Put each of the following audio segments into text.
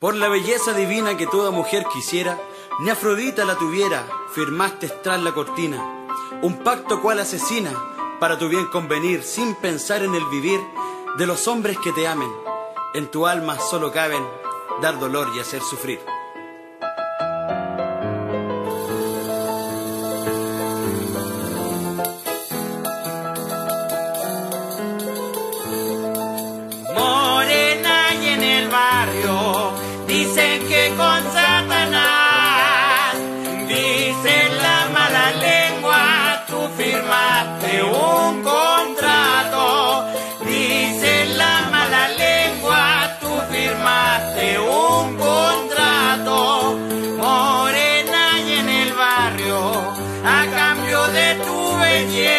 Por la belleza divina que toda mujer quisiera, ni Afrodita la tuviera, firmaste tras la cortina, un pacto cual asesina, para tu bien convenir, sin pensar en el vivir de los hombres que te amen. En tu alma solo caben dar dolor y hacer sufrir. Dicen que con Satanás dicen la mala lengua tú firmaste un contrato. Dicen la mala lengua tú firmaste un contrato. Morena y en el barrio a cambio de tu belleza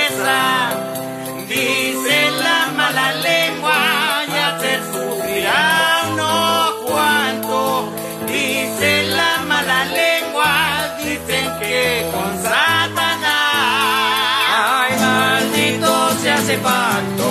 maldito se hace pacto.